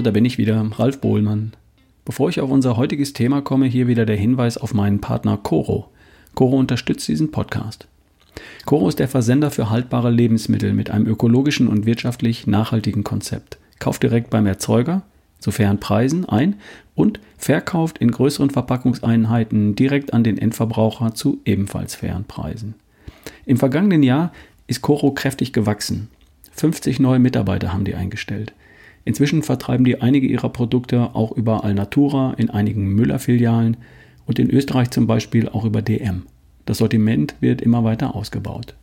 da bin ich wieder, Ralf Bohlmann. Bevor ich auf unser heutiges Thema komme, hier wieder der Hinweis auf meinen Partner Coro. Coro unterstützt diesen Podcast. Coro ist der Versender für haltbare Lebensmittel mit einem ökologischen und wirtschaftlich nachhaltigen Konzept. Kauft direkt beim Erzeuger zu fairen Preisen ein und verkauft in größeren Verpackungseinheiten direkt an den Endverbraucher zu ebenfalls fairen Preisen. Im vergangenen Jahr ist Coro kräftig gewachsen. 50 neue Mitarbeiter haben die eingestellt. Inzwischen vertreiben die einige ihrer Produkte auch über Alnatura in einigen Müller-Filialen und in Österreich zum Beispiel auch über DM. Das Sortiment wird immer weiter ausgebaut.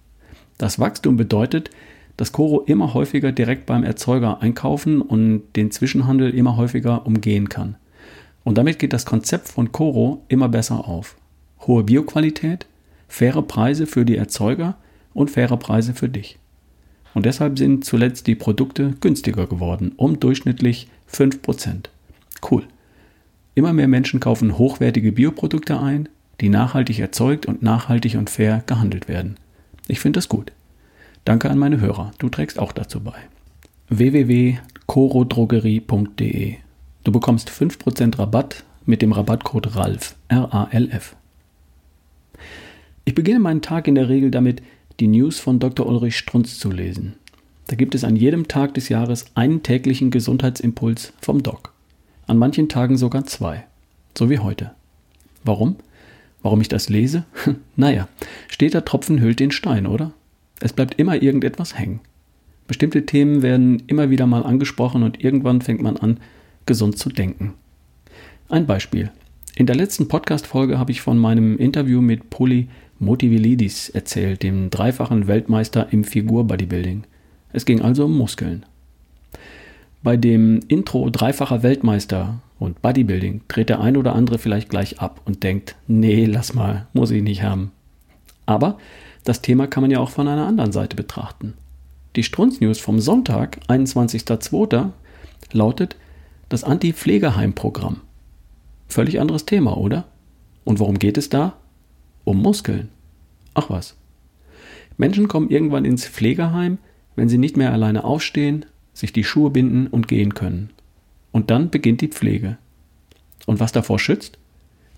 Das Wachstum bedeutet, dass Coro immer häufiger direkt beim Erzeuger einkaufen und den Zwischenhandel immer häufiger umgehen kann. Und damit geht das Konzept von Coro immer besser auf. Hohe Bioqualität, faire Preise für die Erzeuger und faire Preise für dich. Und deshalb sind zuletzt die Produkte günstiger geworden, um durchschnittlich 5%. Cool. Immer mehr Menschen kaufen hochwertige Bioprodukte ein, die nachhaltig erzeugt und nachhaltig und fair gehandelt werden. Ich finde das gut. Danke an meine Hörer. Du trägst auch dazu bei. www.corodrogerie.de Du bekommst 5% Rabatt mit dem Rabattcode RALF. R-A-L-F. Ich beginne meinen Tag in der Regel damit, die News von Dr. Ulrich Strunz zu lesen. Da gibt es an jedem Tag des Jahres einen täglichen Gesundheitsimpuls vom Doc. An manchen Tagen sogar zwei. So wie heute. Warum? Warum ich das lese? naja, steter Tropfen hüllt den Stein, oder? Es bleibt immer irgendetwas hängen. Bestimmte Themen werden immer wieder mal angesprochen und irgendwann fängt man an, gesund zu denken. Ein Beispiel. In der letzten Podcast-Folge habe ich von meinem Interview mit Poli Motivilidis erzählt, dem dreifachen Weltmeister im Figur-Bodybuilding. Es ging also um Muskeln. Bei dem Intro dreifacher Weltmeister und Bodybuilding dreht der ein oder andere vielleicht gleich ab und denkt, nee, lass mal, muss ich nicht haben. Aber das Thema kann man ja auch von einer anderen Seite betrachten. Die Strunz-News vom Sonntag, 21.02., lautet das Anti-Pflegeheim-Programm. Völlig anderes Thema, oder? Und worum geht es da? Um Muskeln. Ach was. Menschen kommen irgendwann ins Pflegeheim, wenn sie nicht mehr alleine aufstehen, sich die Schuhe binden und gehen können. Und dann beginnt die Pflege. Und was davor schützt?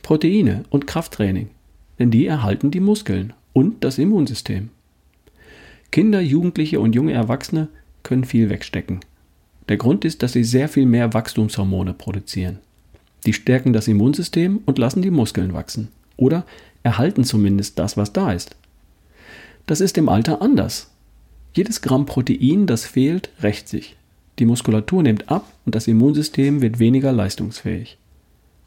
Proteine und Krafttraining, denn die erhalten die Muskeln und das Immunsystem. Kinder, Jugendliche und junge Erwachsene können viel wegstecken. Der Grund ist, dass sie sehr viel mehr Wachstumshormone produzieren. Die stärken das Immunsystem und lassen die Muskeln wachsen. Oder erhalten zumindest das, was da ist. Das ist im Alter anders. Jedes Gramm Protein, das fehlt, rächt sich. Die Muskulatur nimmt ab und das Immunsystem wird weniger leistungsfähig.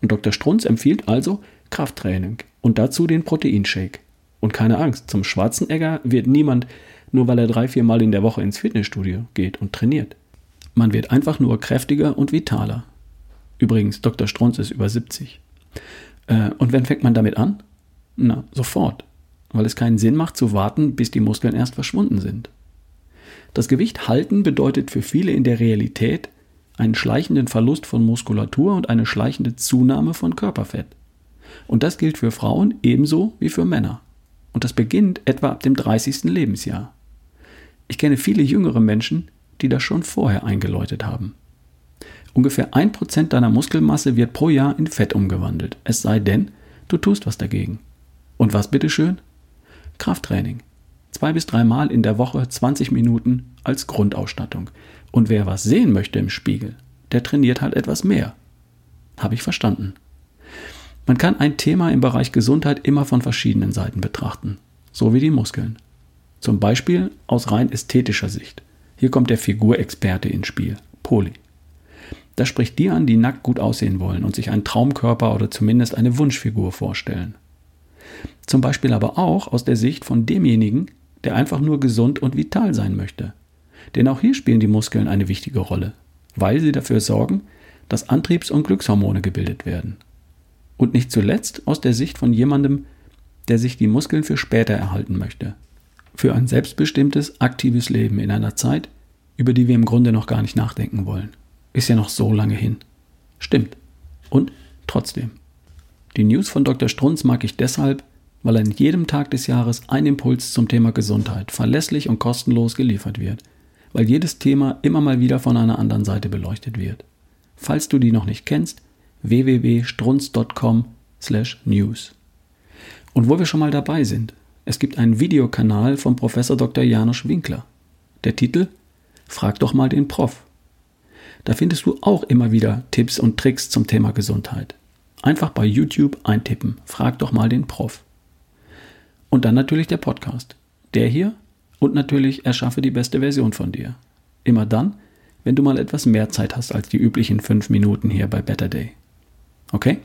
Und Dr. Strunz empfiehlt also Krafttraining und dazu den Proteinshake. Und keine Angst, zum Schwarzenegger wird niemand, nur weil er drei, vier Mal in der Woche ins Fitnessstudio geht und trainiert. Man wird einfach nur kräftiger und vitaler. Übrigens, Dr. Strunz ist über 70. Äh, und wann fängt man damit an? Na, sofort. Weil es keinen Sinn macht zu warten, bis die Muskeln erst verschwunden sind. Das Gewicht halten bedeutet für viele in der Realität einen schleichenden Verlust von Muskulatur und eine schleichende Zunahme von Körperfett. Und das gilt für Frauen ebenso wie für Männer. Und das beginnt etwa ab dem 30. Lebensjahr. Ich kenne viele jüngere Menschen, die das schon vorher eingeläutet haben. Ungefähr 1% deiner Muskelmasse wird pro Jahr in Fett umgewandelt, es sei denn, du tust was dagegen. Und was bitteschön? Krafttraining. Zwei bis dreimal in der Woche 20 Minuten als Grundausstattung. Und wer was sehen möchte im Spiegel, der trainiert halt etwas mehr. Habe ich verstanden. Man kann ein Thema im Bereich Gesundheit immer von verschiedenen Seiten betrachten, so wie die Muskeln. Zum Beispiel aus rein ästhetischer Sicht. Hier kommt der Figurexperte ins Spiel, Poli. Das spricht die an, die nackt gut aussehen wollen und sich einen Traumkörper oder zumindest eine Wunschfigur vorstellen. Zum Beispiel aber auch aus der Sicht von demjenigen, der einfach nur gesund und vital sein möchte. Denn auch hier spielen die Muskeln eine wichtige Rolle, weil sie dafür sorgen, dass Antriebs- und Glückshormone gebildet werden. Und nicht zuletzt aus der Sicht von jemandem, der sich die Muskeln für später erhalten möchte. Für ein selbstbestimmtes, aktives Leben in einer Zeit, über die wir im Grunde noch gar nicht nachdenken wollen. Ist ja noch so lange hin. Stimmt. Und trotzdem. Die News von Dr. Strunz mag ich deshalb, weil an jedem Tag des Jahres ein Impuls zum Thema Gesundheit verlässlich und kostenlos geliefert wird, weil jedes Thema immer mal wieder von einer anderen Seite beleuchtet wird. falls du die noch nicht kennst, www.strunz.com/news. Und wo wir schon mal dabei sind, es gibt einen Videokanal von Professor Dr. Janusz Winkler. Der Titel Frag doch mal den Prof. Da findest du auch immer wieder Tipps und Tricks zum Thema Gesundheit. Einfach bei YouTube eintippen. Frag doch mal den Prof. Und dann natürlich der Podcast. Der hier und natürlich erschaffe die beste Version von dir. Immer dann, wenn du mal etwas mehr Zeit hast als die üblichen fünf Minuten hier bei Better Day. Okay?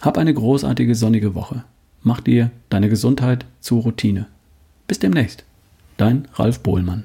Hab eine großartige sonnige Woche. Mach dir deine Gesundheit zur Routine. Bis demnächst. Dein Ralf Bohlmann.